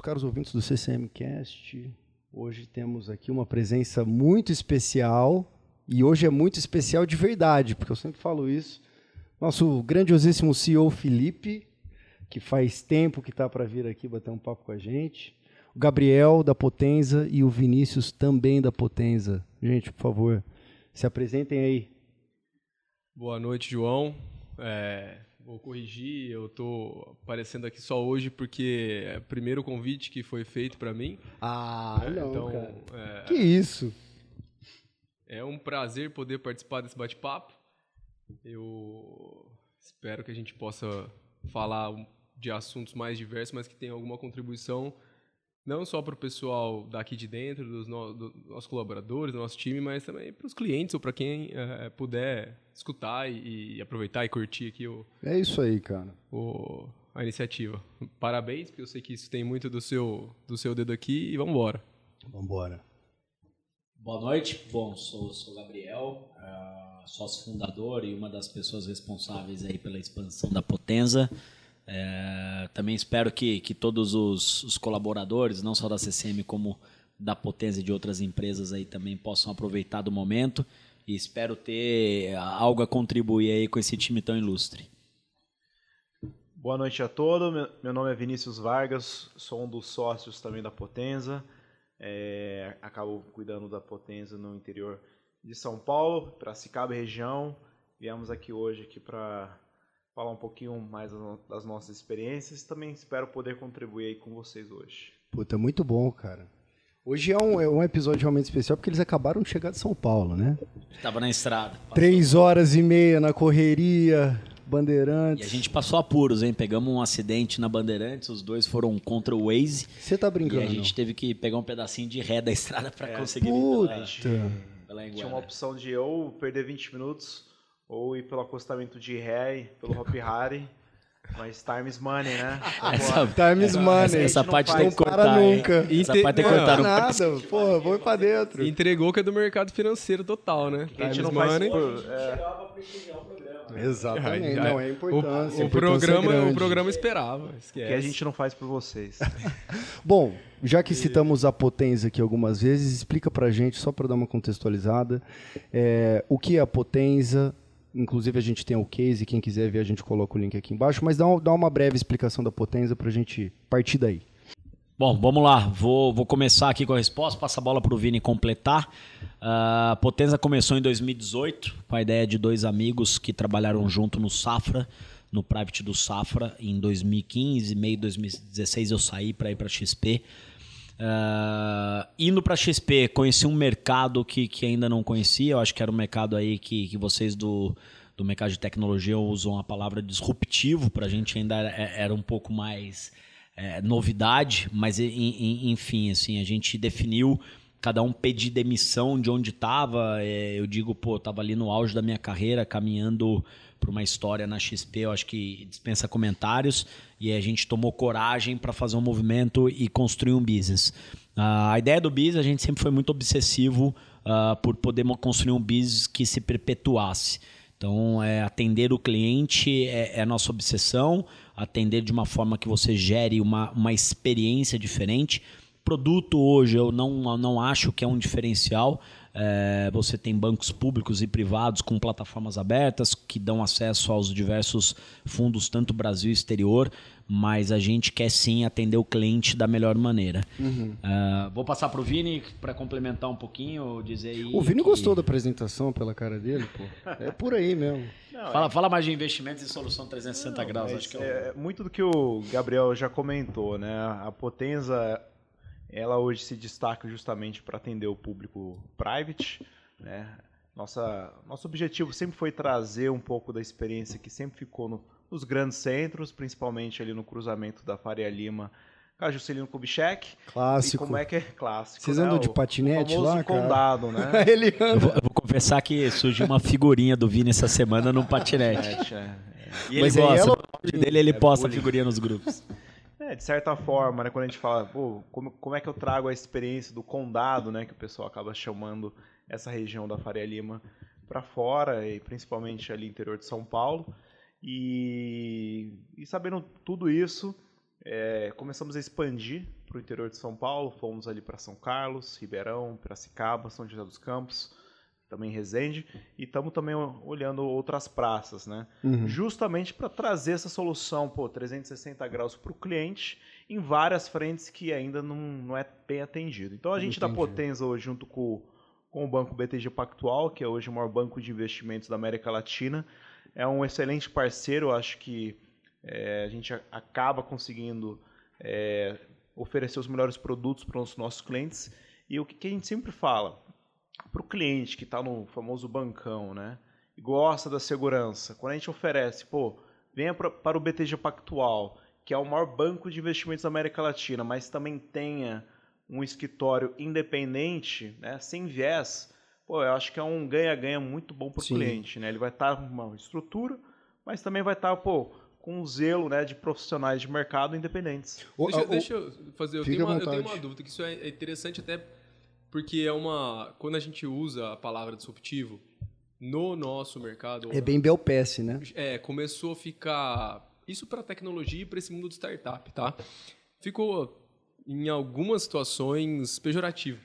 todos, caros ouvintes do CCMcast. Hoje temos aqui uma presença muito especial e hoje é muito especial de verdade, porque eu sempre falo isso. Nosso grandiosíssimo CEO Felipe, que faz tempo que está para vir aqui bater um papo com a gente. O Gabriel da Potenza e o Vinícius também da Potenza. Gente, por favor, se apresentem aí. Boa noite, João. É, vou corrigir, eu estou aparecendo aqui só hoje porque é o primeiro convite que foi feito para mim. Ah, é, não, então, cara. É, que isso? É um prazer poder participar desse bate-papo. Eu espero que a gente possa falar de assuntos mais diversos, mas que tenha alguma contribuição não só para o pessoal daqui de dentro, dos, no, dos nossos colaboradores, do nosso time, mas também para os clientes ou para quem é, puder escutar e, e, aproveitar e curtir aqui o. É isso aí, cara. O, a iniciativa. Parabéns, porque eu sei que isso tem muito do seu, do seu dedo aqui e vamos embora. Vamos embora. Boa noite. Bom, sou, sou Gabriel, uh, sócio fundador e uma das pessoas responsáveis aí pela expansão da Potenza. É, também espero que, que todos os, os, colaboradores, não só da CCM, como da Potência de outras empresas aí também possam aproveitar do momento. E espero ter algo a contribuir aí com esse time tão ilustre. Boa noite a todos, meu nome é Vinícius Vargas, sou um dos sócios também da Potenza, é, acabo cuidando da Potenza no interior de São Paulo, para Cicaba região, viemos aqui hoje aqui para falar um pouquinho mais das nossas experiências e também espero poder contribuir aí com vocês hoje. Puta, muito bom, cara. Hoje é um, é um episódio realmente especial porque eles acabaram de chegar de São Paulo, né? Estava na estrada. Passou. Três horas e meia na correria, Bandeirantes. E a gente passou apuros, hein? Pegamos um acidente na Bandeirantes, os dois foram contra o Waze. Você tá brincando? E a gente teve que pegar um pedacinho de ré da estrada para é, conseguir puta. vir pela, pela Tinha uma opção de ou perder 20 minutos ou ir pelo acostamento de ré, pelo Hop Harry. Mas time is money, né? Essa, time is money. Essa, essa parte tem que cortar. nunca. Essa parte tem que cortar. Não, nada. Porra, vou ir pra dentro. Entregou que é do mercado financeiro total, né? time a gente não money. faz por... É. Exatamente. Não, é importância. O, o programa, é o programa esperava. Esquece. Que a gente não faz por vocês. Bom, já que citamos a potência aqui algumas vezes, explica pra gente, só para dar uma contextualizada, é, o que é a potência, Inclusive a gente tem o case, quem quiser ver a gente coloca o link aqui embaixo, mas dá, dá uma breve explicação da potência para a gente partir daí. Bom, vamos lá. Vou, vou começar aqui com a resposta. Passa a bola para o Vini completar. Uh, a Potenza começou em 2018 com a ideia de dois amigos que trabalharam junto no Safra, no Private do Safra. Em 2015, meio de 2016, eu saí para ir para XP. Uh, indo para XP, conheci um mercado que, que ainda não conhecia. Eu acho que era um mercado aí que, que vocês do, do mercado de tecnologia usam a palavra disruptivo. Para a gente ainda era, é, era, um pouco mais é, novidade, mas enfim, assim, a gente definiu cada um pedir demissão de onde estava. É, eu digo, pô, estava ali no auge da minha carreira, caminhando para uma história na XP, eu acho que dispensa comentários, e a gente tomou coragem para fazer um movimento e construir um business. Uh, a ideia do business, a gente sempre foi muito obsessivo uh, por poder construir um business que se perpetuasse. Então, é, atender o cliente é, é, a nossa obsessão, atender de uma forma que você gere uma, uma experiência diferente. Produto hoje eu não, não acho que é um diferencial, é, você tem bancos públicos e privados com plataformas abertas que dão acesso aos diversos fundos, tanto Brasil e exterior, mas a gente quer sim atender o cliente da melhor maneira. Uhum. Uh, vou passar para o Vini para complementar um pouquinho, dizer aí. O Vini que... gostou da apresentação pela cara dele, pô. É por aí mesmo. Não, fala, é... fala mais de investimentos e solução 360 Não, graus. Acho que é, é, muito do que o Gabriel já comentou, né? A Potenza ela hoje se destaca justamente para atender o público private. Né? Nossa, nosso objetivo sempre foi trazer um pouco da experiência que sempre ficou no, nos grandes centros, principalmente ali no cruzamento da Faria Lima com Juscelino Kubitschek. Clássico. E como é que é clássico. Vocês né? andam de patinete o lá, cara? condado, né? Ele anda. Eu vou, eu vou, confessar que surgiu uma figurinha do Vini essa semana no patinete. É, é. E ele Mas gosta, é dele ele é posta bullying. figurinha nos grupos. É, de certa forma, né, quando a gente fala, pô, como, como é que eu trago a experiência do condado, né, que o pessoal acaba chamando essa região da Faria Lima para fora, e principalmente ali interior de São Paulo. E, e sabendo tudo isso, é, começamos a expandir para o interior de São Paulo, fomos ali para São Carlos, Ribeirão, Piracicaba, São José dos Campos, também Resende, e estamos também olhando outras praças, né? Uhum. Justamente para trazer essa solução, pô, 360 graus para o cliente em várias frentes que ainda não, não é bem atendido. Então a gente Entendi. da Potenza hoje, junto com, com o Banco BTG Pactual, que é hoje o maior banco de investimentos da América Latina, é um excelente parceiro, acho que é, a gente acaba conseguindo é, oferecer os melhores produtos para os nossos clientes. E o que a gente sempre fala, para o cliente que está no famoso bancão, né? E gosta da segurança, quando a gente oferece, pô, venha pra, para o BTG Pactual, que é o maior banco de investimentos da América Latina, mas também tenha um escritório independente, né, sem viés, pô, eu acho que é um ganha-ganha muito bom para o cliente. Né? Ele vai estar tá uma estrutura, mas também vai estar tá, pô, com um zelo né, de profissionais de mercado independentes. Deixa, deixa eu fazer, eu tenho, uma, eu tenho, uma, dúvida, que isso é interessante até porque é uma. Quando a gente usa a palavra disruptivo no nosso mercado. É bem Belpes, né? É, começou a ficar. Isso para tecnologia e para esse mundo de startup, tá? Ficou em algumas situações pejorativo.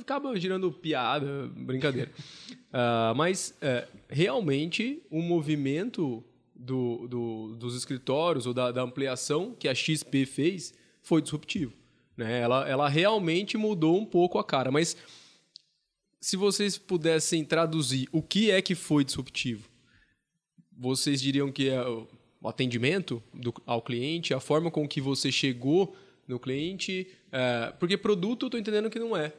Acaba girando piada, brincadeira. uh, mas é, realmente o um movimento do, do, dos escritórios ou da, da ampliação que a XP fez foi disruptivo. Né? Ela, ela realmente mudou um pouco a cara. Mas se vocês pudessem traduzir o que é que foi disruptivo, vocês diriam que é o atendimento do, ao cliente, a forma com que você chegou no cliente, é, porque produto eu estou entendendo que não é.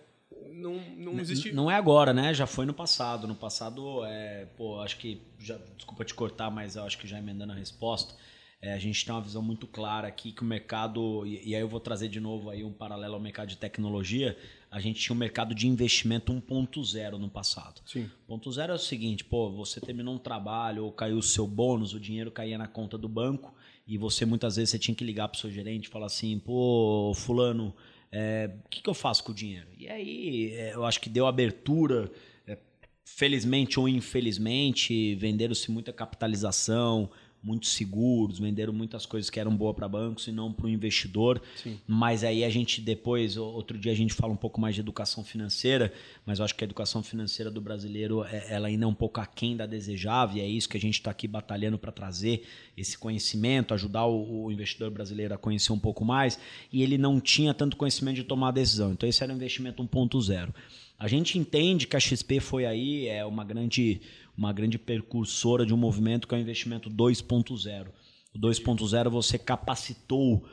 Não, não existe. Não é agora, né? Já foi no passado. No passado, é, pô, acho que. Já, desculpa te cortar, mas eu acho que já emendando a resposta. É, a gente tem uma visão muito clara aqui que o mercado, e, e, aí eu vou trazer de novo aí um paralelo ao mercado de tecnologia, a gente tinha um mercado de investimento 1.0 no passado. Sim. 1.0 é o seguinte, pô, você terminou um trabalho ou caiu o seu bônus, o dinheiro caía na conta do banco e você muitas vezes você tinha que ligar para o seu gerente e falar assim, pô, fulano, é, o que, que eu faço com o dinheiro? E aí é, eu acho que deu abertura, é, felizmente ou infelizmente, venderam-se muita capitalização, muito seguros, venderam muitas coisas que eram boas para bancos e não para o investidor. Sim. Mas aí a gente depois, outro dia a gente fala um pouco mais de educação financeira, mas eu acho que a educação financeira do brasileiro é, ela ainda é um pouco aquém da desejável e é isso que a gente está aqui batalhando para trazer esse conhecimento, ajudar o, o, investidor brasileiro a conhecer um pouco mais e ele não tinha tanto conhecimento de tomar decisão. Então esse era um investimento 1.0. A gente entende que a XP foi aí, é uma grande uma grande percursora de um movimento que é o investimento 2.0. O 2.0 você capacitou uh,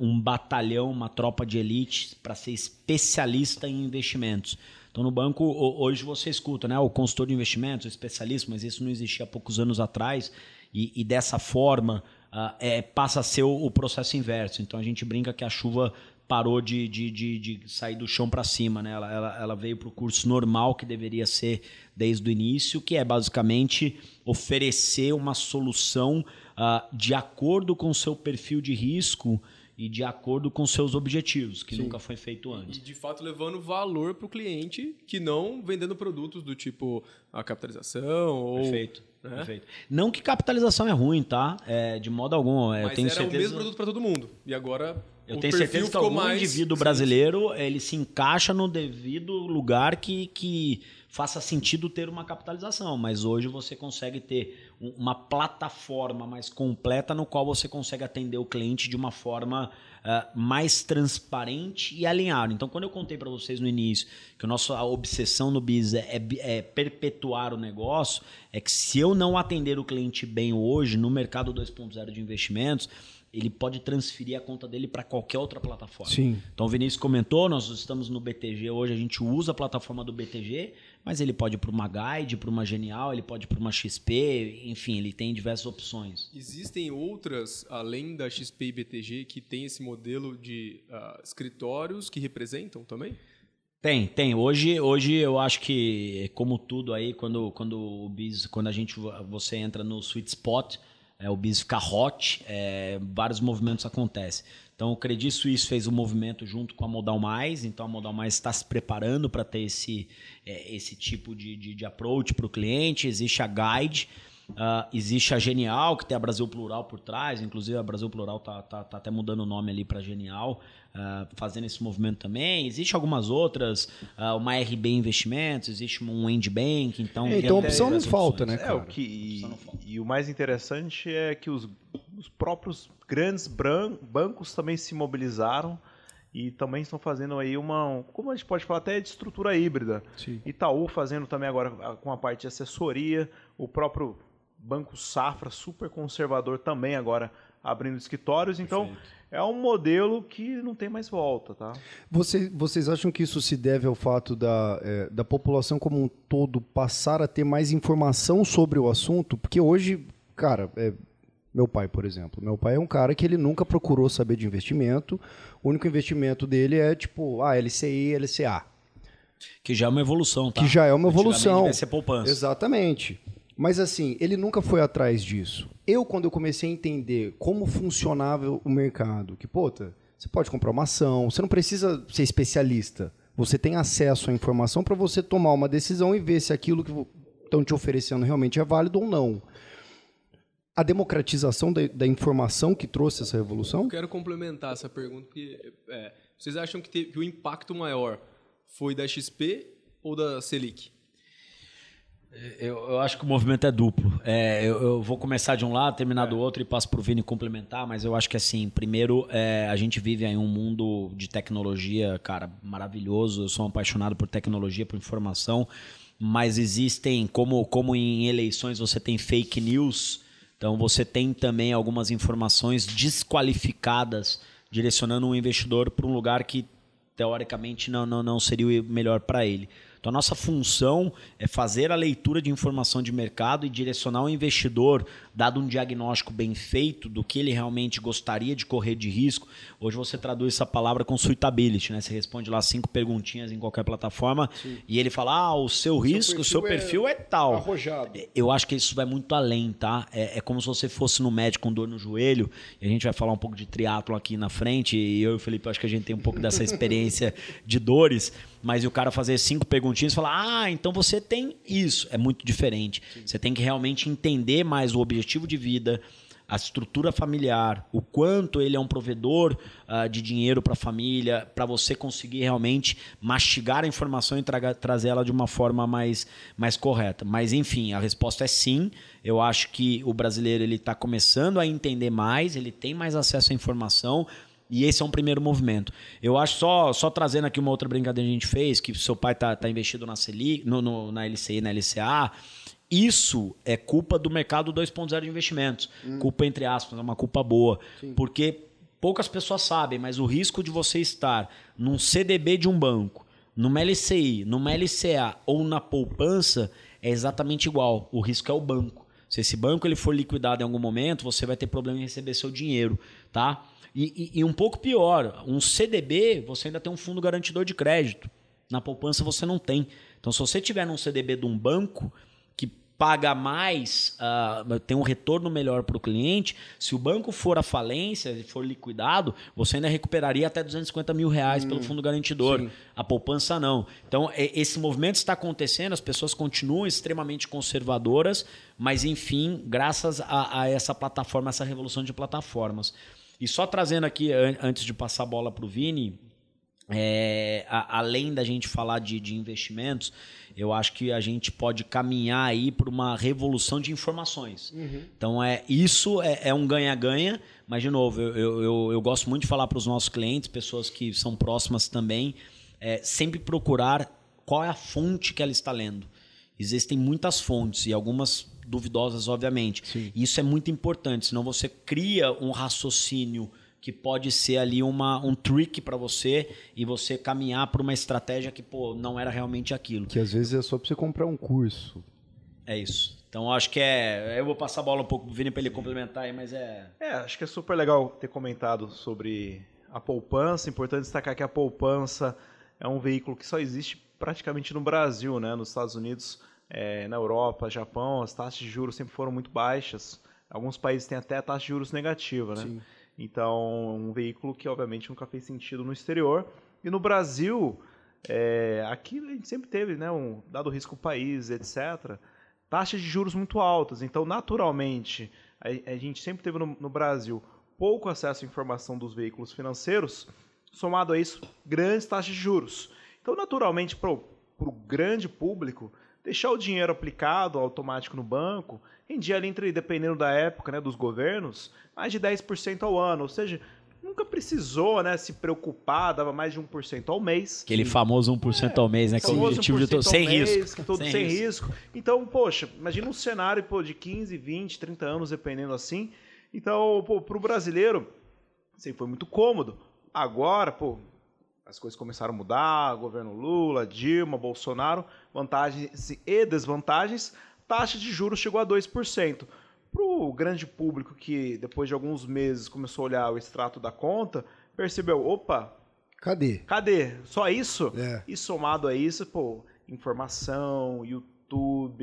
um batalhão, uma tropa de elite para ser especialista em investimentos. Então no banco hoje você escuta, né, o consultor de investimentos, o especialista, mas isso não existia há poucos anos atrás e, e dessa forma uh, é, passa a ser o, o, processo inverso. Então a gente brinca que a chuva parou de, de, de, de sair do chão para cima, né? Ela, ela, ela veio para o curso normal que deveria ser desde o início, que é basicamente oferecer uma solução uh, de acordo com o seu perfil de risco e de acordo com seus objetivos, que Sim. nunca foi feito antes. E de fato levando valor para o cliente, que não vendendo produtos do tipo a capitalização ou Perfeito. Né? Perfeito. Não que capitalização é ruim, tá? É, de modo algum. Mas eu tenho era certeza... o mesmo produto para todo mundo. E agora eu tenho certeza que algum mais... indivíduo brasileiro ele se encaixa no devido lugar que, que faça sentido ter uma capitalização, mas hoje você consegue ter uma plataforma mais completa no qual você consegue atender o cliente de uma forma uh, mais transparente e alinhada. Então, quando eu contei para vocês no início que a nossa obsessão no BIS é, é, é perpetuar o negócio, é que se eu não atender o cliente bem hoje no mercado 2.0 de investimentos, ele pode transferir a conta dele para qualquer outra plataforma. Sim. Então o Vinícius comentou, nós estamos no BTG hoje, a gente usa a plataforma do BTG, mas ele pode ir para uma Guide, para uma Genial, ele pode ir para uma XP, enfim, ele tem diversas opções. Existem outras, além da XP e BTG, que tem esse modelo de uh, escritórios que representam também? Tem, tem. Hoje, hoje eu acho que, como tudo aí, quando, quando o Biz, quando a gente você entra no sweet spot, é, o bis fica hot, é, vários movimentos acontecem. Então, o Credit Suisse fez o um movimento junto com a Modal Mais, então a Modal Mais está se preparando para ter esse, é, esse tipo de, de, de approach para o cliente. Existe a Guide, Uh, existe a Genial, que tem a Brasil Plural por trás, inclusive a Brasil Plural tá, tá, tá até mudando o nome ali para Genial, uh, fazendo esse movimento também. Existe algumas outras, uh, uma RB Investimentos, existe um End Bank, então... É, então opção não falta, né, cara? É, o que, e, e, o mais interessante é que os, os próprios grandes bancos também se mobilizaram e também estão fazendo aí uma, como a gente pode falar, até de estrutura híbrida. Sim. Itaú fazendo também agora com a parte de assessoria, o próprio Banco Safra, super conservador também agora abrindo escritórios. Então, Perfeito. É um modelo que não tem mais volta, tá? Você, vocês acham que isso se deve ao fato da, é, da população como um todo passar a ter mais informação sobre o assunto? Porque hoje, cara, é, meu pai, por exemplo. Meu pai é um cara que ele nunca procurou saber de investimento. O único investimento dele é tipo, ah, LCI, LCA. Que já é uma evolução, tá? Que já é uma evolução. Vai ser poupança. Exatamente. Mas assim, ele nunca foi atrás disso. Eu, quando eu comecei a entender como funcionava o mercado, que, puta, você pode comprar uma ação, você não precisa ser especialista. Você tem acesso à informação para você tomar uma decisão e ver se aquilo que estão te oferecendo realmente é válido ou não a democratização da, da, informação que trouxe essa revolução? Eu quero complementar essa pergunta, porque é, vocês acham que, teve, que, o impacto maior foi da XP ou da Selic? Eu, eu acho que o movimento é duplo. É, eu, eu, vou começar de um lado, terminar é. do outro e passo para o Vini complementar, mas eu acho que assim, primeiro, é, a gente vive em um mundo de tecnologia, cara, maravilhoso. Eu sou um apaixonado por tecnologia, por informação, mas existem, como, como em eleições você tem fake news então você tem também algumas informações desqualificadas direcionando um investidor para um lugar que teoricamente não, não, não seria o melhor para ele. Então, a nossa função é fazer a leitura de informação de mercado e direcionar o investidor, dado um diagnóstico bem feito do que ele realmente gostaria de correr de risco. Hoje você traduz essa palavra com suitability, né? Você responde lá cinco perguntinhas em qualquer plataforma Sim. e ele fala: ah, o seu, o risco, o seu perfil é, é tal. Arrojado. Eu acho que isso vai muito além, tá? É, é, como se você fosse no médico com dor no joelho, e a gente vai falar um pouco de triatlo aqui na frente, e eu e o Felipe acho que a gente tem um pouco dessa experiência de dores mas o cara fazer cinco perguntinhas e falar: ah, então você tem isso. É muito diferente. Sim. Você tem que realmente entender mais o objetivo de vida, a estrutura familiar, o quanto ele é um provedor uh, de dinheiro para a família, para você conseguir realmente mastigar a informação e tra trazer ela de uma forma mais, mais correta. Mas, enfim, a resposta é sim. Eu acho que o brasileiro ele está começando a entender mais, ele tem mais acesso à informação, e esse é um primeiro movimento. Eu acho só, só trazendo aqui uma outra brincadeira que a gente fez, que seu pai está tá investido na Selic, no, no, na LCI, na LCA. Isso é culpa do mercado 2.0 de investimentos. Hum. Culpa entre aspas, é uma culpa boa. Sim. Porque poucas pessoas sabem, mas o risco de você estar num CDB de um banco, numa LCI, numa LCA ou na poupança é exatamente igual. O risco é o banco. Se esse banco ele for liquidado em algum momento, você vai ter problema em receber seu dinheiro, tá? E, e, e, um pouco pior, um CDB, você ainda tem um fundo garantidor de crédito. Na poupança você não tem. Então, se você tiver num CDB de um banco paga mais, uh, tem um retorno melhor para o cliente, se o banco for à falência, e for liquidado, você ainda recuperaria até 250 mil reais hum, pelo fundo garantidor. Sim. A poupança não. Então, é, esse movimento está acontecendo, as pessoas continuam extremamente conservadoras, mas, enfim, graças a, a essa plataforma, essa revolução de plataformas. E só trazendo aqui, antes de passar a bola para o Vini, é, a, além da gente falar de, de, investimentos, eu acho que a gente pode caminhar aí para uma revolução de informações. Uhum. Então, é, isso é, é um ganha-ganha, mas, de novo, eu, eu, eu, eu gosto muito de falar para os nossos clientes, pessoas que são próximas também, é, sempre procurar qual é a fonte que ela está lendo. Existem muitas fontes e algumas duvidosas, obviamente. Sim. Isso é muito importante, senão você cria um raciocínio que pode ser ali uma, um trick para você e você caminhar para uma estratégia que pô, não era realmente aquilo. Que às vezes é só para você comprar um curso. É isso. Então acho que é. Eu vou passar a bola um pouco pro Vini para ele complementar aí, mas é. É, acho que é super legal ter comentado sobre a poupança. Importante destacar que a poupança é um veículo que só existe praticamente no Brasil, né? Nos Estados Unidos é, na Europa, Japão, as taxas de juros sempre foram muito baixas. Alguns países têm até taxa de juros negativa, né? Sim. Então, um veículo que obviamente nunca fez sentido no exterior. E no Brasil, é, aqui a gente sempre teve, né, um dado risco país, etc. taxas de juros muito altas. Então, naturalmente, a, a gente sempre teve no, no, Brasil pouco acesso à informação dos veículos financeiros, somado a isso, grandes taxas de juros. Então, naturalmente, para o grande público, deixar o dinheiro aplicado automático no banco rendia ali entre, dependendo da época, né, dos governos, mais de 10% ao ano. Ou seja, nunca precisou né, se preocupar, dava mais de 1% ao mês. Aquele famoso 1% é, ao mês, né? Que é o objetivo de todo, sem mês, risco. Todo sem, sem risco. risco. Então, poxa, imagina um cenário pô, de 15, 20, 30 anos, dependendo assim. Então, para o brasileiro, sempre foi muito cômodo. Agora, pô, as coisas começaram a mudar, governo Lula, Dilma, Bolsonaro, vantagens e desvantagens, taxa de juros chegou a 2% para o grande público que depois de alguns meses começou a olhar o extrato da conta, percebeu, opa, cadê? Cadê? Só isso? É. E somado a isso, pô, informação, YouTube,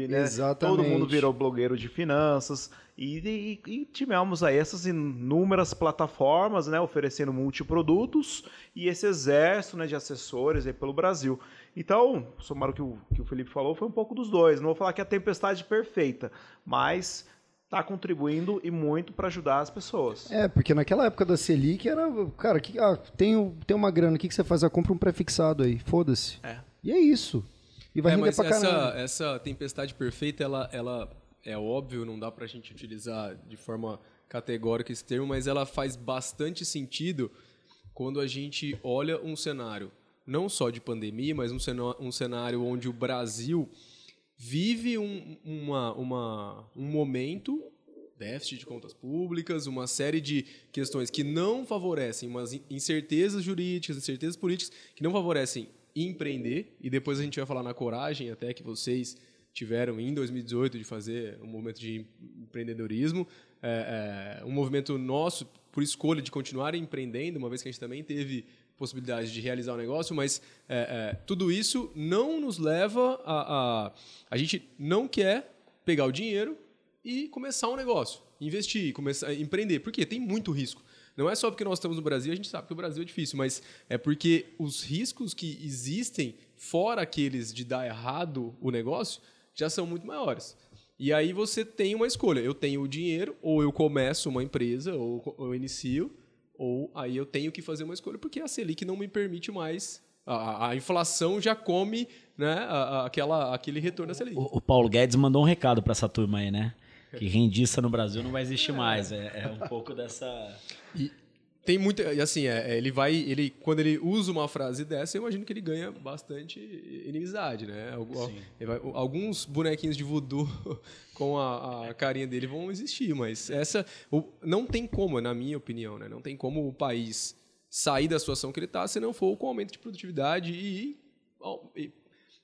né? Exatamente. Todo mundo virou blogueiro de finanças e, e, e tivemos aí essas inúmeras plataformas, né, oferecendo multiprodutos e esse exército né, de assessores aí pelo Brasil. Então, somar o que, o que o Felipe falou, foi um pouco dos dois. Não vou falar que é a tempestade perfeita, mas está contribuindo e muito para ajudar as pessoas. É, porque naquela época da Selic era, cara, que, ah, tem, tem uma grana, o que, que você faz? Ah, compra um prefixado aí, foda-se. É. E é isso. E vai é, render pra essa, caramba. Essa tempestade perfeita, ela, ela é óbvio, não dá para a gente utilizar de forma categórica esse termo, mas ela faz bastante sentido quando a gente olha um cenário, não só de pandemia, mas um cenário, um cenário onde o Brasil vive um, uma, uma, um momento déficit de contas públicas, uma série de questões que não favorecem, umas incertezas jurídicas, incertezas políticas que não favorecem empreender, e depois a gente vai falar na coragem até que vocês tiveram em 2018 de fazer um movimento de empreendedorismo, é, é, um movimento nosso por escolha de continuar empreendendo, uma vez que a gente também teve possibilidade de realizar o um negócio, mas é, é, tudo isso não nos leva a, a. A gente não quer pegar o dinheiro e começar um negócio, investir, começar a empreender. Porque tem muito risco. Não é só porque nós estamos no Brasil, a gente sabe que o Brasil é difícil, mas é porque os riscos que existem, fora aqueles de dar errado o negócio, já são muito maiores. E aí você tem uma escolha. Eu tenho o dinheiro, ou eu começo uma empresa, ou eu inicio, ou aí eu tenho que fazer uma escolha porque a Selic não me permite mais. A, a inflação já come né, a, a, aquela, aquele retorno da Selic. O, o Paulo Guedes mandou um recado para essa turma aí, né? Que rendista no Brasil não vai existir mais. É, é um pouco dessa. E, tem muita assim é, é, ele vai ele quando ele usa uma frase dessa eu imagino que ele ganha bastante inimizade né vai, alguns bonequinhos de voodoo com a, a, carinha dele vão existir mas essa não tem como na minha opinião né não tem como o país sair da situação que ele está se não for com aumento de produtividade e, e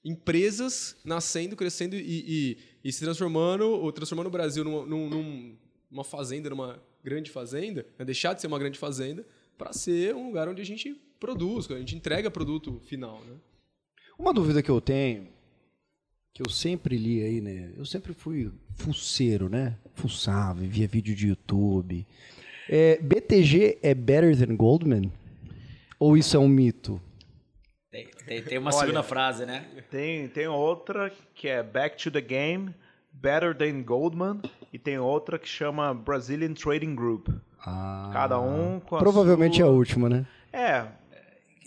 empresas nascendo crescendo e, e, e, se transformando ou transformando o Brasil numa, num, numa fazenda numa grande fazenda, né? deixar de ser uma grande fazenda, para ser um lugar onde a gente produz, a gente entrega produto final. Né? Uma dúvida que eu tenho, que eu sempre li aí, né? Eu sempre fui fuceiro, né? Fuçava, via vídeo de YouTube. É, BTG é better than Goldman? Ou isso é um mito? Tem, tem, tem uma Olha, segunda frase, né? Tem, tem outra que é Back to the Game, Better Than Goldman e tem outra que chama Brazilian Trading Group. Ah, Cada um com a Provavelmente sua... é a última, né? É.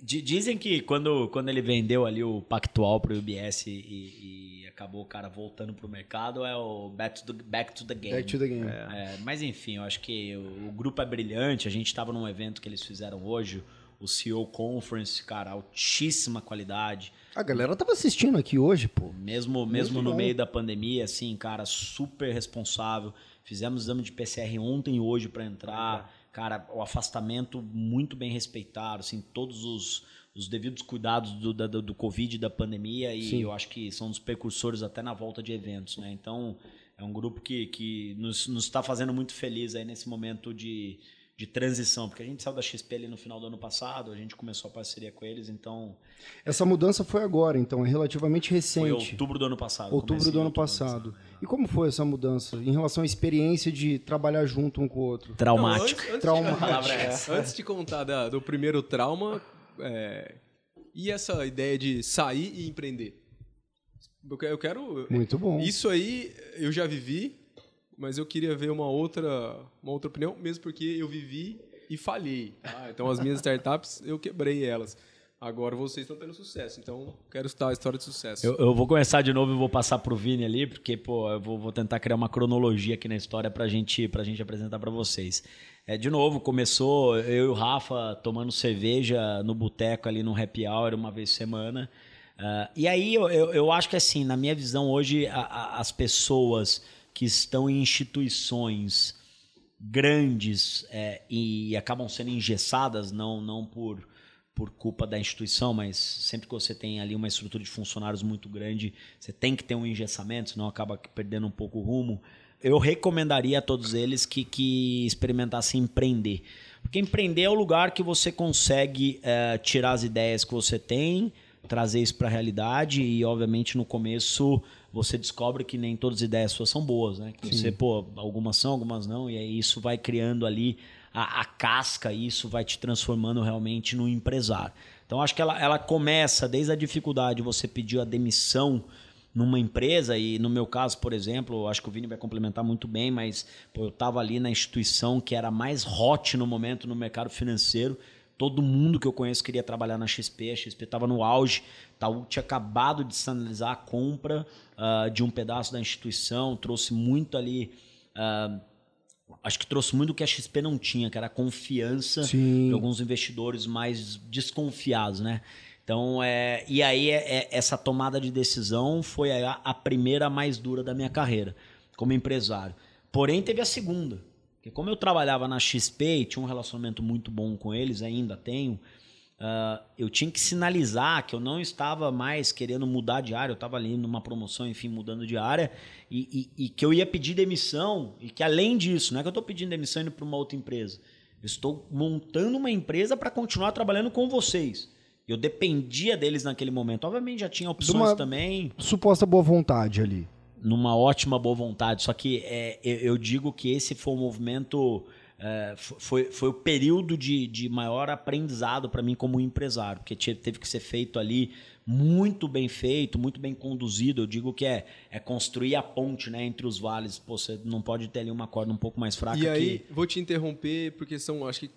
Dizem que quando, quando ele vendeu ali o Pactual para o UBS e, e, acabou o cara voltando para o mercado, é o back to the, back to the Game. Back to the Game. É. É, mas enfim, eu acho que o, o grupo é brilhante. A gente estava num evento que eles fizeram hoje, o CEO Conference, cara, altíssima qualidade. A galera tava assistindo aqui hoje, pô. Mesmo, mesmo no meio da pandemia, assim, cara, super responsável. Fizemos exame de PCR ontem e hoje para entrar. Cara, o afastamento muito bem respeitado, assim, todos os, os devidos cuidados do, do, do Covid e da pandemia. E Sim. eu acho que são os precursores até na volta de eventos, né? Então, é um grupo que, que nos está fazendo muito feliz aí nesse momento de de transição, porque a gente saiu da XP ali no final do ano passado, a gente começou a parceria com eles, então... Essa mudança foi agora, então, é relativamente recente. Foi outubro do ano passado. Outubro do ano passado. Ano e como foi essa mudança em relação à experiência de trabalhar junto um com o outro? Traumático. Não, antes, antes, De, antes de contar da, do primeiro trauma, é, e essa ideia de sair e empreender? Eu quero. Muito bom. Isso aí eu já vivi, mas eu queria ver uma outra, uma outra opinião, mesmo porque eu vivi e falhei. tá? Então as minhas startups eu quebrei elas. Agora vocês estão tendo sucesso, então quero escutar a história de sucesso. Eu, eu vou começar de novo e vou passar pro Vini ali, porque, pô, eu vou, vou tentar criar uma cronologia aqui na história pra gente, pra gente apresentar pra vocês. É, de novo, começou eu e o Rafa tomando cerveja no boteco ali no happy hour uma vez por semana. Ah, e aí eu, eu, eu acho que assim, na minha visão hoje, a- a- as pessoas que estão em instituições grandes é, e acabam sendo engessadas, não, não por, por culpa da instituição, mas sempre que você tem ali uma estrutura de funcionários muito grande, você tem que ter um engessamento, senão acaba perdendo um pouco o rumo. Eu recomendaria a todos eles que, que experimentassem empreender. Porque empreender é o lugar que você consegue é, tirar as ideias que você tem, trazer isso para a realidade e, obviamente, no começo você descobre que nem todas as ideias suas são boas, né? Que você, pô, algumas são, algumas não, e aí isso vai criando ali a, a casca e isso vai te transformando realmente num empresário. Então, acho que ela, ela começa desde a dificuldade de você pedir a demissão numa empresa, e no meu caso, por exemplo, acho que o Vini vai complementar muito bem, mas pô, eu estava ali na instituição que era mais hot no momento no mercado financeiro. Todo mundo que eu conheço queria trabalhar na XP, a XP estava no auge, Itaú tinha acabado de sinalizar a compra ah, de um pedaço da instituição, trouxe muito ali. ah, acho que trouxe muito o que a XP não tinha, que era a confiança Sim. de alguns investidores mais desconfiados, né? Então, é, e aí é- é- essa tomada de decisão foi a, a primeira mais dura da minha carreira como empresário. Porém, teve a segunda. Porque como eu trabalhava na XP e tinha um relacionamento muito bom com eles, ainda tenho, ah, eu tinha que sinalizar que eu não estava mais querendo mudar de área, eu estava ali numa promoção, enfim, mudando de área, e, e- e que eu ia pedir demissão, e que além disso, não é que eu estou pedindo demissão indo para uma outra empresa, eu estou montando uma empresa para continuar trabalhando com vocês. Eu dependia deles naquele momento. Obviamente já tinha opções também, Suposta boa vontade ali. Numa ótima boa vontade. Só que é, eu, digo que esse foi o movimento, é, fo- foi, foi o período de, de maior aprendizado para mim como empresário, porque te- teve que ser feito ali muito bem feito, muito bem conduzido. Eu digo que é, é construir a ponte né, entre os vales. Pô, você não pode ter ali uma corda um pouco mais fraca E aí, que. vou te interromper, porque são, acho que,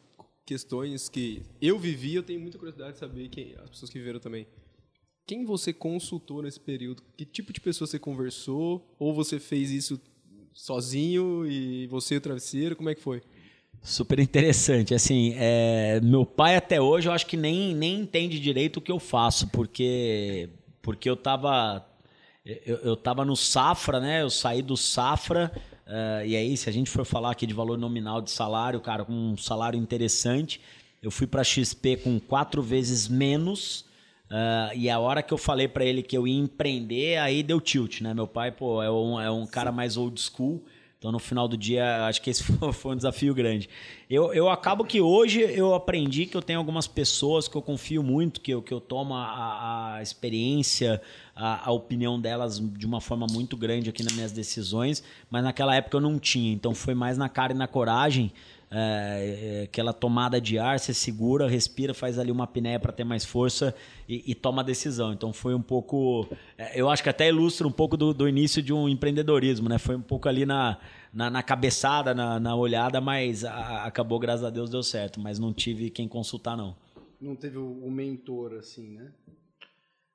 questões que eu vivi, eu tenho muita curiosidade de saber quem, as pessoas que viveram também. Quem você consultou nesse período? Que tipo de pessoa você conversou? Ou você fez isso sozinho e você e o travesseiro? Como é que foi? Super interessante. Assim, é, meu pai até hoje eu acho que nem, nem entende direito o que eu faço, porque, porque eu tava. Eu, eu tava no Safra, né? Eu saí do Safra. eh, e aí, se a gente for falar aqui de valor nominal de salário, cara, com um salário interessante, eu fui para XP com quatro vezes menos. Ah, e a hora que eu falei para ele que eu ia empreender, aí deu tilt, né? Meu pai, pô, é um, é um cara mais old school. Então, no final do dia, acho que esse foi, foi um desafio grande. Eu, eu acabo que hoje eu aprendi que eu tenho algumas pessoas que eu confio muito, que eu, que eu tomo a, a experiência, a, a opinião delas de uma forma muito grande aqui nas minhas decisões, mas naquela época eu não tinha. Então, foi mais na cara e na coragem. É, é, aquela tomada de ar, você segura, respira, faz ali uma apneia para ter mais força e, e toma a decisão. Então foi um pouco. é, Eu acho que até ilustra um pouco do, do início de um empreendedorismo, né? Foi um pouco ali na, na, na cabeçada, na, na olhada, mas a- acabou, graças a Deus, deu certo. Mas não tive quem consultar, não. Não teve o, o mentor, assim, né?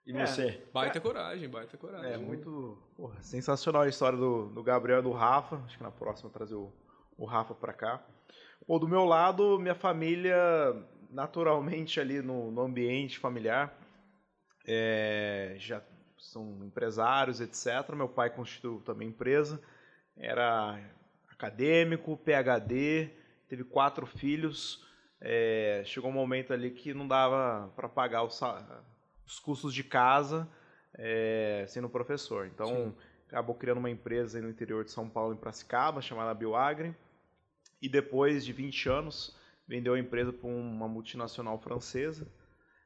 E É. você? Baita coragem, baita coragem. É muito porra, sensacional a história do, do Gabriel e do Rafa. Acho que na próxima trazer o, o Rafa para cá. Pô, do meu lado, minha família, naturalmente ali no, no ambiente familiar, é, já são empresários, etc. Meu pai constituiu também empresa, era acadêmico, PhD, teve quatro filhos. É, chegou um momento ali que não dava para pagar o sa- os custos de casa é, sendo professor. Então, acabou criando uma empresa no interior de São Paulo, em Piracicaba, chamada Bioagri. E depois de 20 anos, vendeu a empresa para uma multinacional francesa.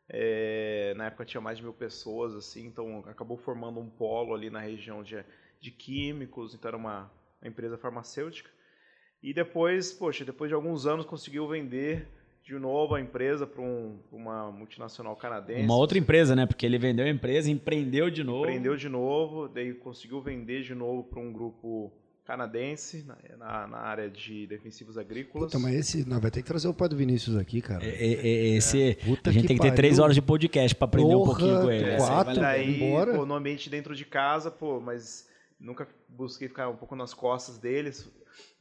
É, na época tinha mais de mil pessoas, assim, então acabou formando um polo ali na região de, de químicos, então era uma, uma empresa farmacêutica. E depois, poxa, depois de alguns anos conseguiu vender de novo a empresa para um, uma multinacional canadense. Uma outra empresa, né? Porque ele vendeu a empresa, empreendeu de novo. Empreendeu de novo, daí conseguiu vender de novo para um grupo canadense na, na, área de defensivos agrícolas. Puta, mas esse não vai ter que trazer o pai do Vinícius aqui, cara. É, é, é esse é. a gente tem que ter três horas de podcast para aprender Porra, um pouquinho com ele. Quatro, daí, pô, no ambiente dentro de casa, pô, mas nunca busquei ficar um pouco nas costas deles.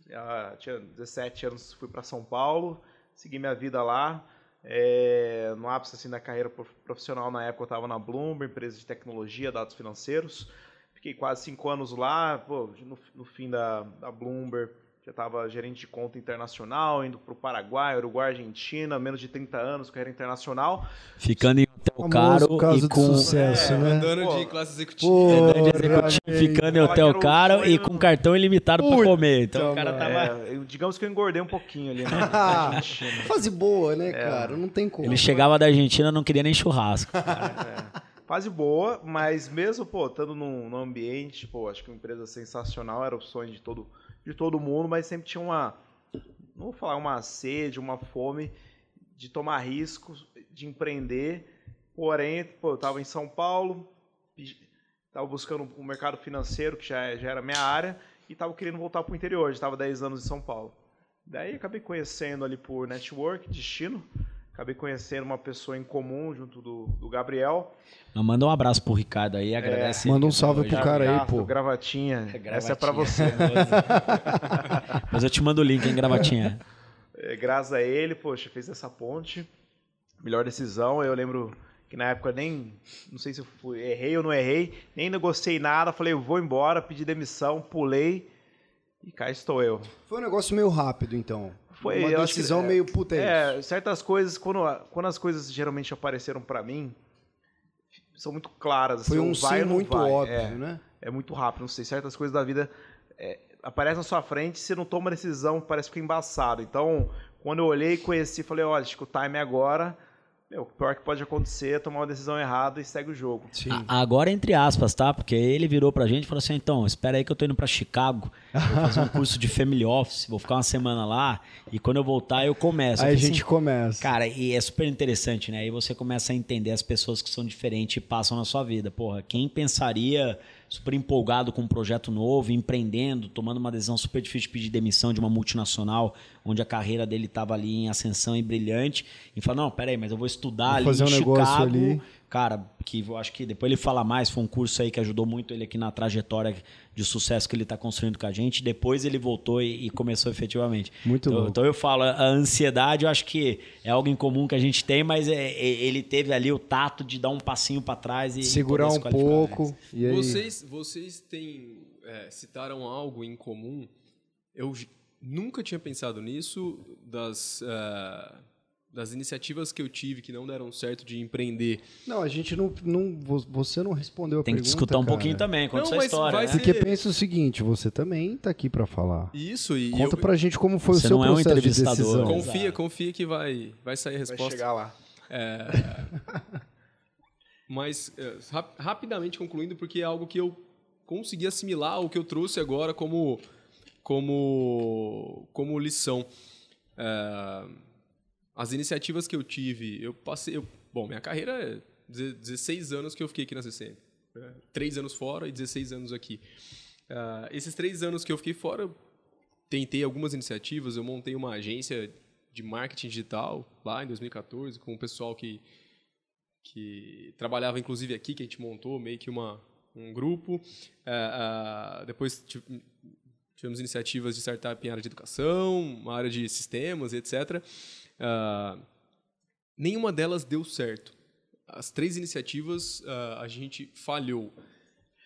Já tinha 17 anos, fui para São Paulo, segui minha vida lá. É, no ápice assim, da carreira profissional, na época eu estava na Bloomberg, empresa de tecnologia, dados financeiros. Fiquei quase cinco anos lá, pô, no, no fim da, da Bloomberg, já estava gerente de conta internacional, indo para o Paraguai, Uruguai, Argentina, menos de 30 anos, carreira internacional. Ficando em hotel caro e com sucesso, é, né? Andando de classe executiva. Porra, de executivo, ficando em hotel caro e com cartão ilimitado para comer. Então o cara tava... É, digamos que eu engordei um pouquinho ali, né? Fase boa, né, é. cara? Não tem como. Ele chegava da Argentina não queria nem churrasco. é fase boa, mas mesmo, pô, estando num, num ambiente, pô, acho que uma empresa sensacional, era o sonho de todo, de todo mundo, mas sempre tinha uma, não vou falar uma sede, uma fome de tomar riscos, de empreender, porém, pô, eu estava em São Paulo, estava buscando um mercado financeiro, que já, já era minha área, e estava querendo voltar para o interior, já estava 10 anos em São Paulo. Daí acabei conhecendo ali por network, destino, Acabei conhecendo uma pessoa em comum junto do, do Gabriel. Manda um abraço pro Ricardo aí, agradece. É, manda um salve pro cara aí, pô. Gravatinha. gravatinha. Essa é para você. Mas eu te mando o link, hein, Gravatinha. É, graças a ele, poxa, fez essa ponte. Melhor decisão. Eu lembro que na época nem, não sei se eu fui, errei ou não errei, nem negociei nada. Falei, eu vou embora, pedi demissão, pulei e cá estou eu. Foi um negócio meio rápido, então. Foi uma decisão que, é, meio puta é, certas coisas quando, quando as coisas geralmente apareceram para mim são muito claras. Assim, Foi um sim muito vai. óbvio, é, né? É muito rápido, não sei. Certas coisas da vida é, aparecem na sua frente, você não toma decisão, parece que fica embaçado. Então, quando eu olhei, conheci, falei, olha, acho que o time é agora o pior que pode acontecer é tomar uma decisão errada e segue o jogo. Sim. agora, entre aspas, tá? Porque ele virou pra gente e falou assim: então, espera aí que eu tô indo pra Chicago, vou fazer um curso de Family Office, vou ficar uma semana lá e quando eu voltar eu começo. Aí eu a gente assim, começa. Cara, e é super interessante, né? Aí você começa a entender as pessoas que são diferentes e passam na sua vida. Porra, quem pensaria super empolgado com um projeto novo, empreendendo, tomando uma decisão super difícil de pedir demissão de uma multinacional, onde a carreira dele estava ali em ascensão e brilhante, e falar, não, peraí, mas eu vou estudar vou ali fazer em um Chicago, ali cara, que eu acho que depois ele fala mais, foi um curso aí que ajudou muito ele aqui na trajetória de sucesso que ele está construindo com a gente. Depois ele voltou e, e começou efetivamente. Muito então, bom. Então eu falo, a ansiedade eu acho que é algo em comum que a gente tem, mas é, é, ele teve ali o tato de dar um passinho para trás e segurar um pouco. E vocês, vocês têm é, citaram algo em comum. Eu nunca tinha pensado nisso das uh, das iniciativas que eu tive que não deram certo de empreender. Não, a gente não. não você não respondeu a Tem pergunta. Tem que escutar um cara. pouquinho também, conta não, sua história. Né? Porque pensa o seguinte: você também está aqui para falar. Isso, e. Conta eu... pra gente como foi você o seu não processo é um entrevistador. de decisão. Confia, Exato. confia que vai, vai sair a resposta. Vai chegar lá. É... Mas, é, rap rapidamente concluindo, porque é algo que eu consegui assimilar, o que eu trouxe agora como, como, como lição. É as iniciativas que eu tive, eu passei. Eu, bom, minha carreira é 16 anos que eu fiquei aqui na CCM. Né? Três anos fora e 16 anos aqui. Uh, esses três anos que eu fiquei fora, eu tentei algumas iniciativas. Eu montei uma agência de marketing digital lá em 2014 com um pessoal que, que trabalhava inclusive aqui, que a gente montou meio que uma, um grupo. Uh, uh, depois tivemos iniciativas de startup em área de educação, área de sistemas, etc. Uh, nenhuma delas deu certo. As três iniciativas uh, a gente falhou.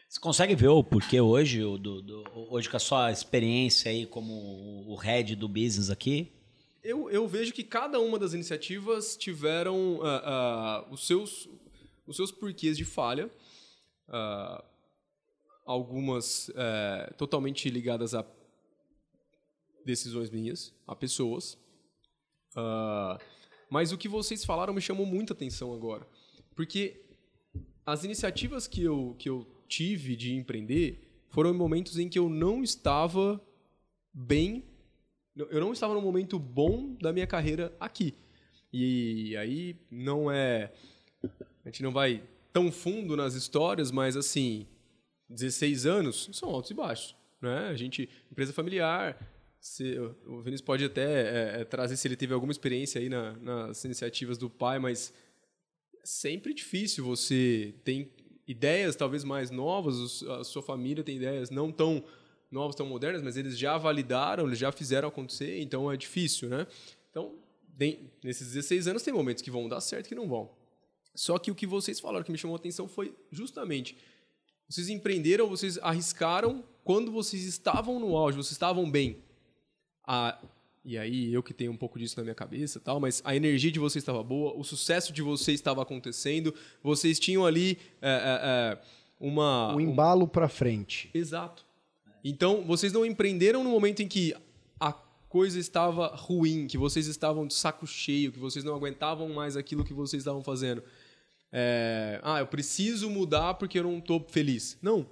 Você consegue ver o porquê hoje, o do, do, hoje com a sua experiência aí como o head do business aqui? Eu, eu vejo que cada uma das iniciativas tiveram uh, os, seus, os seus porquês de falha. algumas eh, totalmente ligadas a decisões minhas, a pessoas. Uh, mas o que vocês falaram me chamou muita atenção agora. Porque as iniciativas que eu, que eu tive de empreender foram em momentos em que eu não estava bem, eu não estava no momento bom da minha carreira aqui. E aí não é. A gente não vai tão fundo nas histórias, mas assim, 16 anos são altos e baixos. Né? A gente, empresa familiar, se, o Vinícius pode até é, é, trazer se ele teve alguma experiência aí na, nas iniciativas do pai, mas é sempre difícil você tem ideias talvez mais novas, a sua família tem ideias não tão novas, tão modernas, mas eles já validaram, eles já fizeram acontecer, então é difícil, né? Então, tem, nesses 16 anos tem momentos que vão dar certo e que não vão. Só que o que vocês falaram que me chamou a atenção foi justamente vocês empreenderam, vocês arriscaram quando vocês estavam no auge, vocês estavam bem. A, e aí eu que tenho um pouco disso na minha cabeça, tal, mas a energia de vocês estava boa, o sucesso de vocês estava acontecendo, vocês tinham ali é, é, é uma um embalo um... para frente. Exato. Então vocês não empreenderam no momento em que a coisa estava ruim, que vocês estavam de saco cheio, que vocês não aguentavam mais aquilo que vocês estavam fazendo. É, ah, eu preciso mudar porque eu não estou feliz. Não,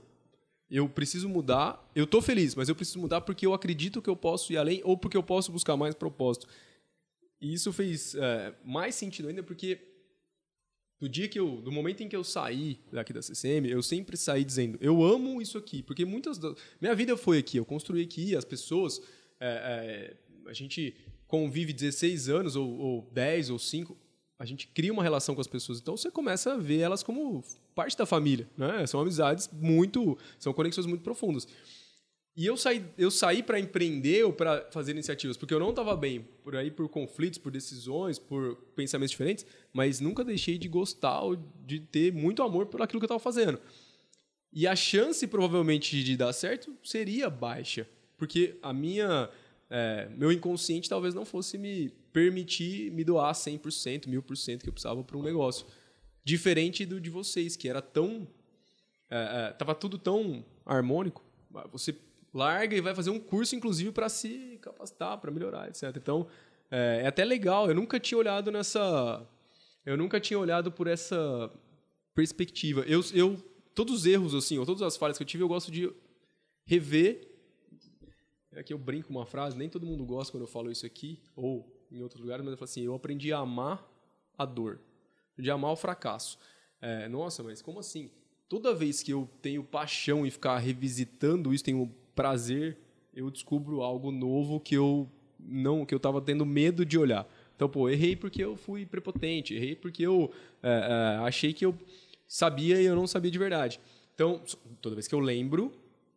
eu preciso mudar, eu estou feliz, mas eu preciso mudar porque eu acredito que eu posso ir além ou porque eu posso buscar mais propósito. E isso fez é, mais sentido ainda porque do dia que eu, do momento em que eu saí daqui da CCM, eu sempre saí dizendo, eu amo isso aqui, porque muitas da, minha vida foi aqui, eu construí aqui, as pessoas, é, é, a gente convive 16 anos ou, ou 10 ou 5, a gente cria uma relação com as pessoas. Então você começa a ver elas como parte da família, né? São amizades muito, são conexões muito profundas. E eu saí, eu saí para empreender ou para fazer iniciativas, porque eu não estava bem por aí por conflitos, por decisões, por pensamentos diferentes, mas nunca deixei de gostar ou de ter muito amor por aquilo que eu estava fazendo. E a chance provavelmente de dar certo seria baixa, porque a minha é, meu inconsciente talvez não fosse me permitir me doar 100%, 1000% que eu precisava para um negócio. Diferente do de vocês, que era tão. É, é, tava tudo tão harmônico. Você larga e vai fazer um curso, inclusive, para se capacitar, para melhorar, etc. Então, é, é, até legal. Eu nunca tinha olhado nessa. Eu nunca tinha olhado por essa perspectiva. Eu, eu todos os erros, assim, ou todas as falhas que eu tive, eu gosto de rever Aqui eu brinco uma frase, nem todo mundo gosta quando eu falo isso aqui, ou em outros lugares, mas eu falo assim, eu aprendi a amar a dor, de amar o fracasso. É, nossa, mas como assim? Toda vez que eu tenho paixão e ficar revisitando isso, tenho prazer, eu descubro algo novo que eu não, que eu estava tendo medo de olhar. Então, pô, errei porque eu fui prepotente, errei porque eu é, é, achei que eu sabia e eu não sabia de verdade. Então, toda vez que eu lembro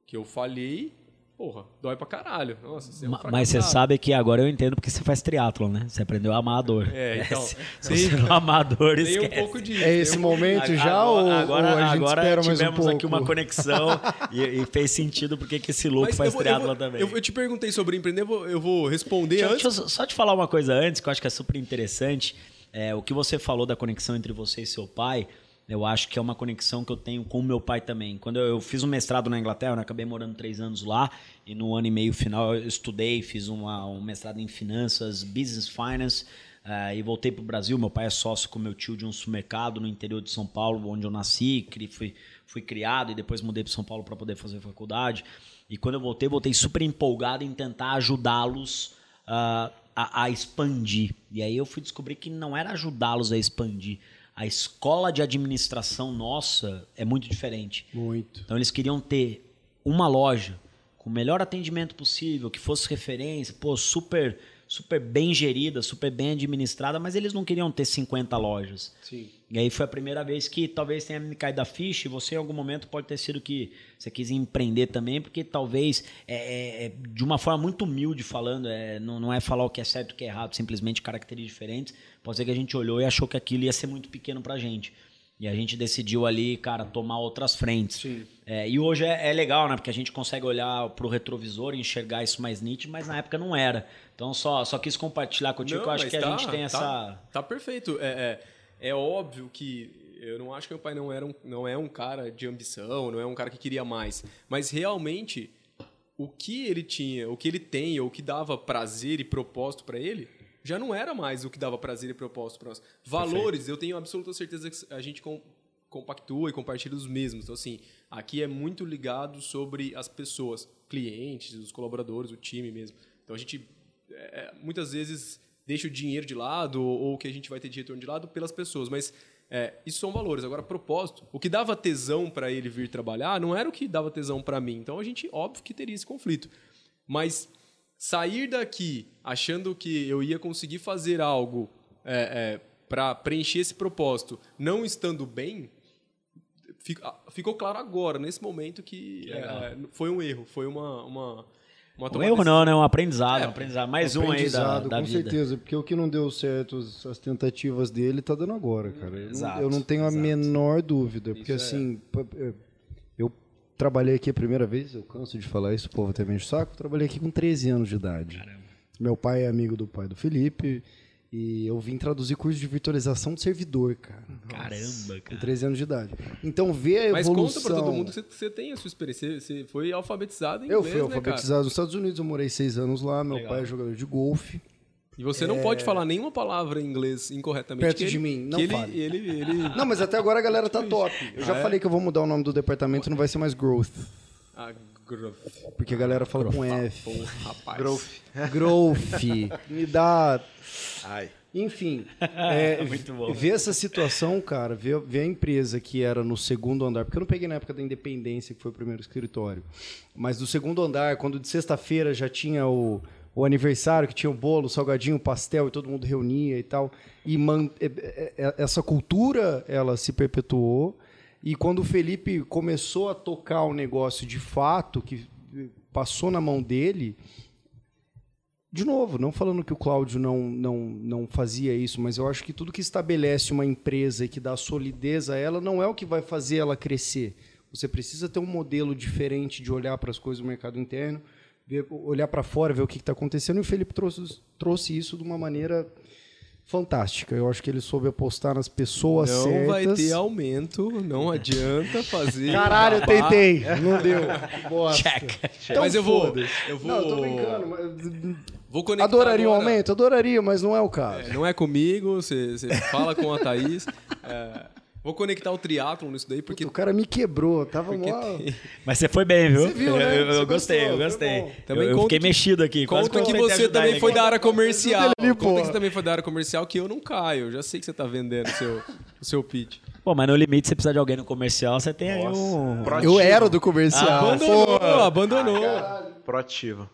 que eu falhei, porra, dói pra caralho. Nossa, você é um Mas você sabe que agora eu entendo porque você faz triatlon, né? Você aprendeu a amar a dor. É, então. se, se você não amar a dor, tem esquece. um pouco disso. É esse momento já agora, ou, agora, ou a gente agora espera tivemos mais um pouco? aqui uma conexão e, e, fez sentido porque que esse louco Mas faz eu vou, triatlon eu vou, também. Eu, eu, te perguntei sobre empreender, eu vou, eu vou responder deixa, antes. Deixa eu só te falar uma coisa antes, que eu acho que é super interessante. É, o que você falou da conexão entre você e seu pai eu acho que é uma conexão que eu tenho com meu pai também. Quando eu, fiz um mestrado na Inglaterra, eu acabei morando três anos lá, e no ano e meio final eu estudei, fiz uma, um mestrado em finanças, business finance, uh, e voltei para o Brasil. Meu pai é sócio com meu tio de um supermercado no interior de São Paulo, onde eu nasci, fui, fui criado, e depois mudei para São Paulo para poder fazer faculdade. E quando eu voltei, voltei super empolgado em tentar ajudá-los uh, a, a expandir. E aí eu fui descobrir que não era ajudá-los a expandir, a escola de administração nossa é muito diferente. Muito. Então eles queriam ter uma loja com o melhor atendimento possível, que fosse referência, pô, super super bem gerida, super bem administrada, mas eles não queriam ter 50 lojas. Sim. E aí foi a primeira vez que talvez tenha me caído a ficha e você em algum momento pode ter sido que você quis empreender também, porque talvez é, é, é de uma forma muito humilde falando, é, não, não é falar o que é certo e o que é errado, simplesmente características diferentes. Pode ser que a gente olhou e achou que aquilo ia ser muito pequeno pra gente. E a gente decidiu ali, cara, tomar outras frentes. É, e hoje é, é, legal, né? Porque a gente consegue olhar pro retrovisor e enxergar isso mais nítido, mas na época não era. Então só, só quis compartilhar contigo, não, que eu acho que tá, a gente tem tá, essa. Tá perfeito. É, é, é, óbvio que eu não acho que meu pai não, era um, não é um cara de ambição, não é um cara que queria mais. Mas realmente, o que ele tinha, o que ele tem, ou o que dava prazer e propósito para ele, já não era mais o que dava prazer e propósito para nós. Valores, Perfeito. eu tenho absoluta certeza que a gente com, compactua e compartilha os mesmos. Então, assim, aqui é muito ligado sobre as pessoas, clientes, os colaboradores, o time mesmo. Então, a gente, é, é muitas vezes, deixa o dinheiro de lado ou o que a gente vai ter de retorno de lado pelas pessoas, mas é, isso são valores. Agora, propósito, o que dava tesão para ele vir trabalhar não era o que dava tesão para mim. Então a gente, óbvio que teria esse conflito. Mas sair daqui achando que eu ia conseguir fazer algo é, é, para preencher esse propósito, não estando bem, ficou claro agora, nesse momento, que é, foi um erro, foi uma, uma um erro não, né? Um aprendizado, é, um aprendizado. Mais um, aí da, da com vida. certeza, porque o que não deu certo, as tentativas dele, tá dando agora, cara. Eu, exato, não, eu não tenho exato. a menor dúvida, porque isso assim, é. eu trabalhei aqui a primeira vez, eu canso de falar isso, o povo até meio saco, trabalhei aqui com 13 anos de idade. Caramba. Meu pai é amigo do pai do Felipe, e eu vim traduzir curso de virtualização de servidor, cara. Caramba, cara. Com 13 anos de idade. Então, ver a evolução... Mas conta pra todo mundo que você tem a sua experiência. Você foi alfabetizado em eu inglês, Eu fui alfabetizado né, nos Estados Unidos. Eu morei seis anos lá. Meu Legal. pai é jogador de golfe. E você não é... pode falar nenhuma palavra em inglês incorretamente. Perto de ele, mim, não ele, fale. Ele, ele, Não, mas até agora a galera tá top. Eu já ah, é? falei que eu vou mudar o nome do departamento, não vai ser mais Growth. Ah, Growth. Porque a galera fala Growth. com F. Pô, rapaz. Growth. Growth. Me dá... Ai. Enfim, é, ver essa situação, cara, ver, ver, a empresa que era no segundo andar, porque eu não peguei na época da independência, que foi o primeiro escritório, mas do segundo andar, quando de sexta-feira já tinha o, o aniversário, que tinha o bolo, salgadinho, pastel, e todo mundo reunia e tal, e man, essa cultura, ela se perpetuou, e quando o Felipe começou a tocar o negócio de fato, que passou na mão dele de novo, não falando que o Cláudio não, não, não fazia isso, mas eu acho que tudo que estabelece uma empresa e que dá solidez a ela não é o que vai fazer ela crescer. Você precisa ter um modelo diferente de olhar para as coisas do mercado interno, ver, olhar para fora, ver o que está acontecendo. E o Felipe trouxe, trouxe isso de uma maneira fantástica. Eu acho que ele soube apostar nas pessoas não certas. Não vai ter aumento, não adianta fazer. Caralho, eu tentei, não deu. Bosta. Check. Então, mas eu vou, eu vou. Não, eu tô brincando. Mas... Vou conectar Adoraria agora. um aumento? Adoraria, mas não é o caso. É, não é comigo, você fala com a Thaís. É, vou conectar o triatlon nisso daí, porque... Puta, o cara me quebrou, tava mó... Tem... Mas você foi bem, viu? Você viu, né? Eu, eu, gostei, eu gostei. Também eu, eu fiquei que, mexido aqui. Conta que você também foi da área comercial. Ali, conta que você também foi da área comercial, que eu não caio. Eu já sei que você tá vendendo o seu, o seu pitch. Pô, mas no limite, você precisa de alguém no comercial, você tem Nossa, aí um... Eu era do comercial. Abandonou, Pô. abandonou. Ah, Proativo.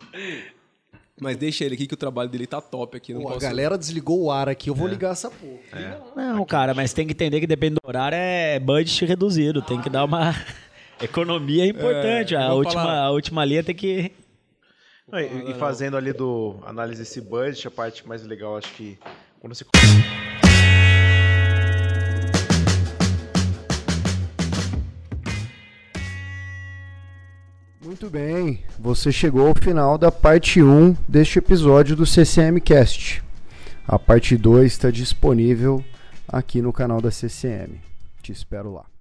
Mas deixa ele aqui que o trabalho dele tá top aqui. Não Pô, posso... A galera desligou o ar aqui, eu vou é. ligar essa porra. É. Não, cara, mas tem que entender que depende do horário, é budget reduzido. Tem que dar uma. Economia é importante. É, a, última, a última linha tem que. Não, e, e, fazendo ali do análise desse budget, a parte mais legal, acho que quando você. Muito bem, você chegou ao final da parte 1 deste episódio do CCM Cast. A parte 2 está disponível aqui no canal da CCM. Te espero lá.